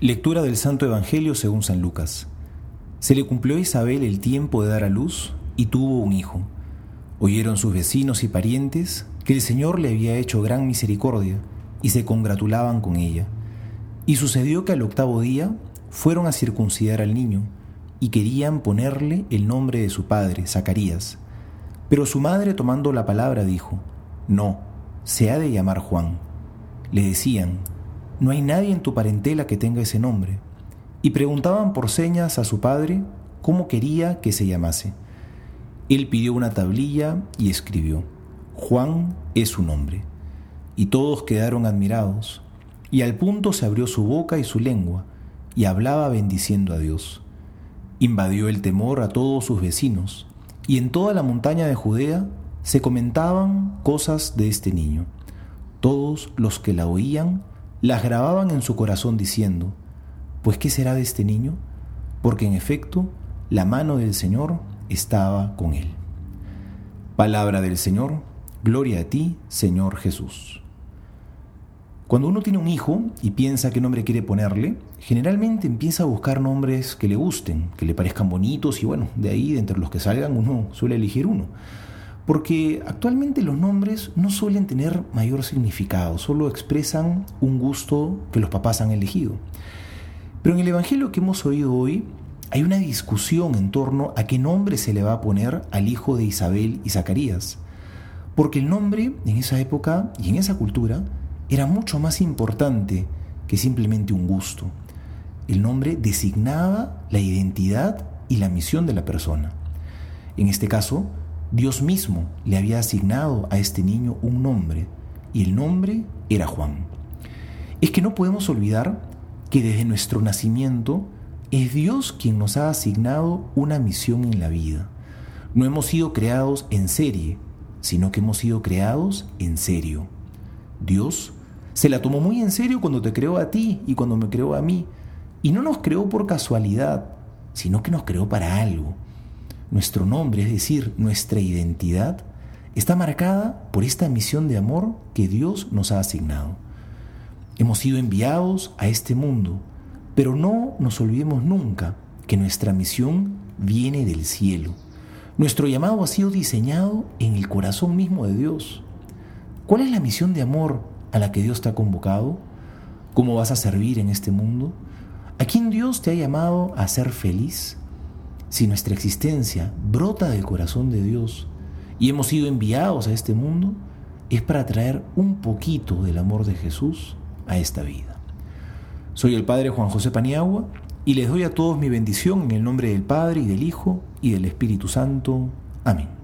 Lectura del Santo Evangelio según San Lucas. Se le cumplió a Isabel el tiempo de dar a luz y tuvo un hijo. Oyeron sus vecinos y parientes que el Señor le había hecho gran misericordia y se congratulaban con ella. Y sucedió que al octavo día fueron a circuncidar al niño y querían ponerle el nombre de su padre, Zacarías. Pero su madre tomando la palabra dijo, No, se ha de llamar Juan. Le decían, no hay nadie en tu parentela que tenga ese nombre. Y preguntaban por señas a su padre cómo quería que se llamase. Él pidió una tablilla y escribió, Juan es su nombre. Y todos quedaron admirados, y al punto se abrió su boca y su lengua, y hablaba bendiciendo a Dios. Invadió el temor a todos sus vecinos, y en toda la montaña de Judea se comentaban cosas de este niño. Todos los que la oían las grababan en su corazón diciendo, pues ¿qué será de este niño? Porque en efecto la mano del Señor estaba con él. Palabra del Señor, gloria a ti, Señor Jesús. Cuando uno tiene un hijo y piensa qué nombre quiere ponerle, generalmente empieza a buscar nombres que le gusten, que le parezcan bonitos y bueno, de ahí, de entre los que salgan, uno suele elegir uno porque actualmente los nombres no suelen tener mayor significado, solo expresan un gusto que los papás han elegido. Pero en el Evangelio que hemos oído hoy hay una discusión en torno a qué nombre se le va a poner al hijo de Isabel y Zacarías, porque el nombre en esa época y en esa cultura era mucho más importante que simplemente un gusto. El nombre designaba la identidad y la misión de la persona. En este caso, Dios mismo le había asignado a este niño un nombre y el nombre era Juan. Es que no podemos olvidar que desde nuestro nacimiento es Dios quien nos ha asignado una misión en la vida. No hemos sido creados en serie, sino que hemos sido creados en serio. Dios se la tomó muy en serio cuando te creó a ti y cuando me creó a mí. Y no nos creó por casualidad, sino que nos creó para algo nuestro nombre, es decir, nuestra identidad, está marcada por esta misión de amor que Dios nos ha asignado. Hemos sido enviados a este mundo, pero no nos olvidemos nunca que nuestra misión viene del cielo. Nuestro llamado ha sido diseñado en el corazón mismo de Dios. ¿Cuál es la misión de amor a la que Dios te ha convocado? ¿Cómo vas a servir en este mundo? ¿A quién Dios te ha llamado a ser feliz? Si nuestra existencia brota del corazón de Dios y hemos sido enviados a este mundo, es para traer un poquito del amor de Jesús a esta vida. Soy el Padre Juan José Paniagua y les doy a todos mi bendición en el nombre del Padre y del Hijo y del Espíritu Santo. Amén.